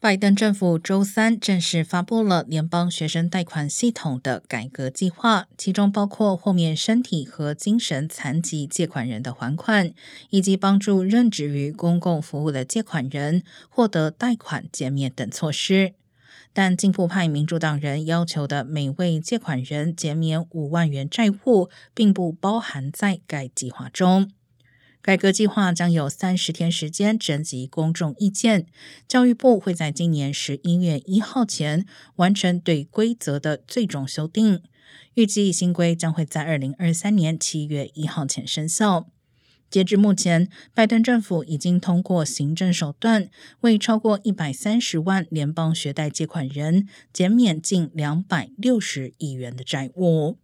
拜登政府周三正式发布了联邦学生贷款系统的改革计划，其中包括豁免身体和精神残疾借款人的还款，以及帮助任职于公共服务的借款人获得贷款减免等措施。但进步派民主党人要求的每位借款人减免五万元债务，并不包含在该计划中。改革计划将有三十天时间征集公众意见，教育部会在今年十一月一号前完成对规则的最终修订。预计新规将会在二零二三年七月一号前生效。截至目前，拜登政府已经通过行政手段，为超过一百三十万联邦学贷借款人减免近两百六十亿元的债务。